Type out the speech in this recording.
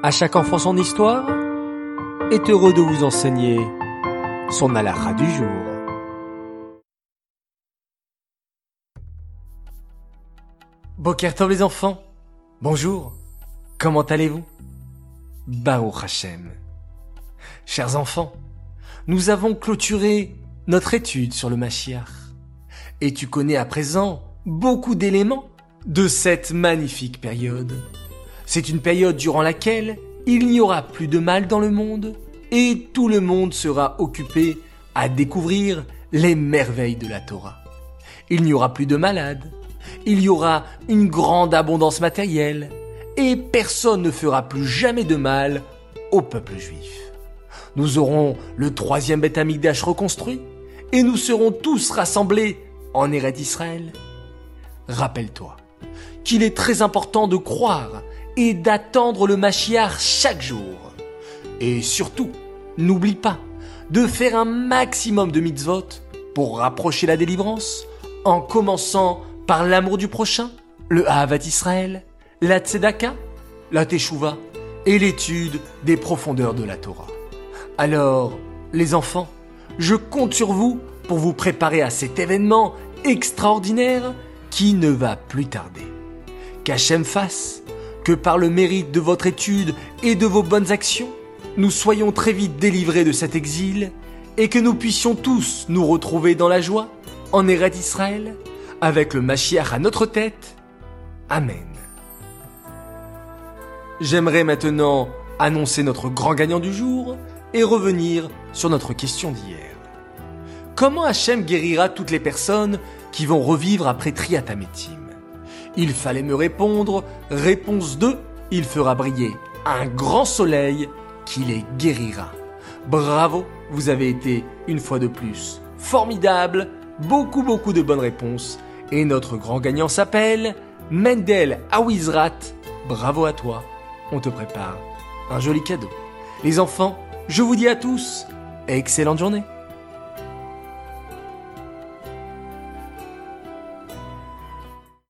À chaque enfant son histoire est heureux de vous enseigner son alara du jour. Bokertov les enfants, bonjour, comment allez-vous? Baruch Hashem. Chers enfants, nous avons clôturé notre étude sur le Mashiach. Et tu connais à présent beaucoup d'éléments de cette magnifique période. C'est une période durant laquelle il n'y aura plus de mal dans le monde et tout le monde sera occupé à découvrir les merveilles de la Torah. Il n'y aura plus de malades, il y aura une grande abondance matérielle et personne ne fera plus jamais de mal au peuple juif. Nous aurons le troisième Beth Amikdash reconstruit et nous serons tous rassemblés en Eret Israël. Rappelle-toi qu'il est très important de croire et d'attendre le Mashiach chaque jour. Et surtout, n'oublie pas de faire un maximum de mitzvot pour rapprocher la délivrance, en commençant par l'amour du prochain, le Havat Israël, la Tzedaka, la Teshuvah et l'étude des profondeurs de la Torah. Alors, les enfants, je compte sur vous pour vous préparer à cet événement extraordinaire qui ne va plus tarder. Qu'Hachem fasse que par le mérite de votre étude et de vos bonnes actions, nous soyons très vite délivrés de cet exil et que nous puissions tous nous retrouver dans la joie, en Eret Israël, avec le Mashiach à notre tête. Amen. J'aimerais maintenant annoncer notre grand gagnant du jour et revenir sur notre question d'hier. Comment Hachem guérira toutes les personnes qui vont revivre après Triatametim il fallait me répondre, réponse 2, il fera briller un grand soleil qui les guérira. Bravo, vous avez été une fois de plus formidable, beaucoup beaucoup de bonnes réponses, et notre grand gagnant s'appelle Mendel Awizrat. Bravo à toi, on te prépare un joli cadeau. Les enfants, je vous dis à tous, excellente journée.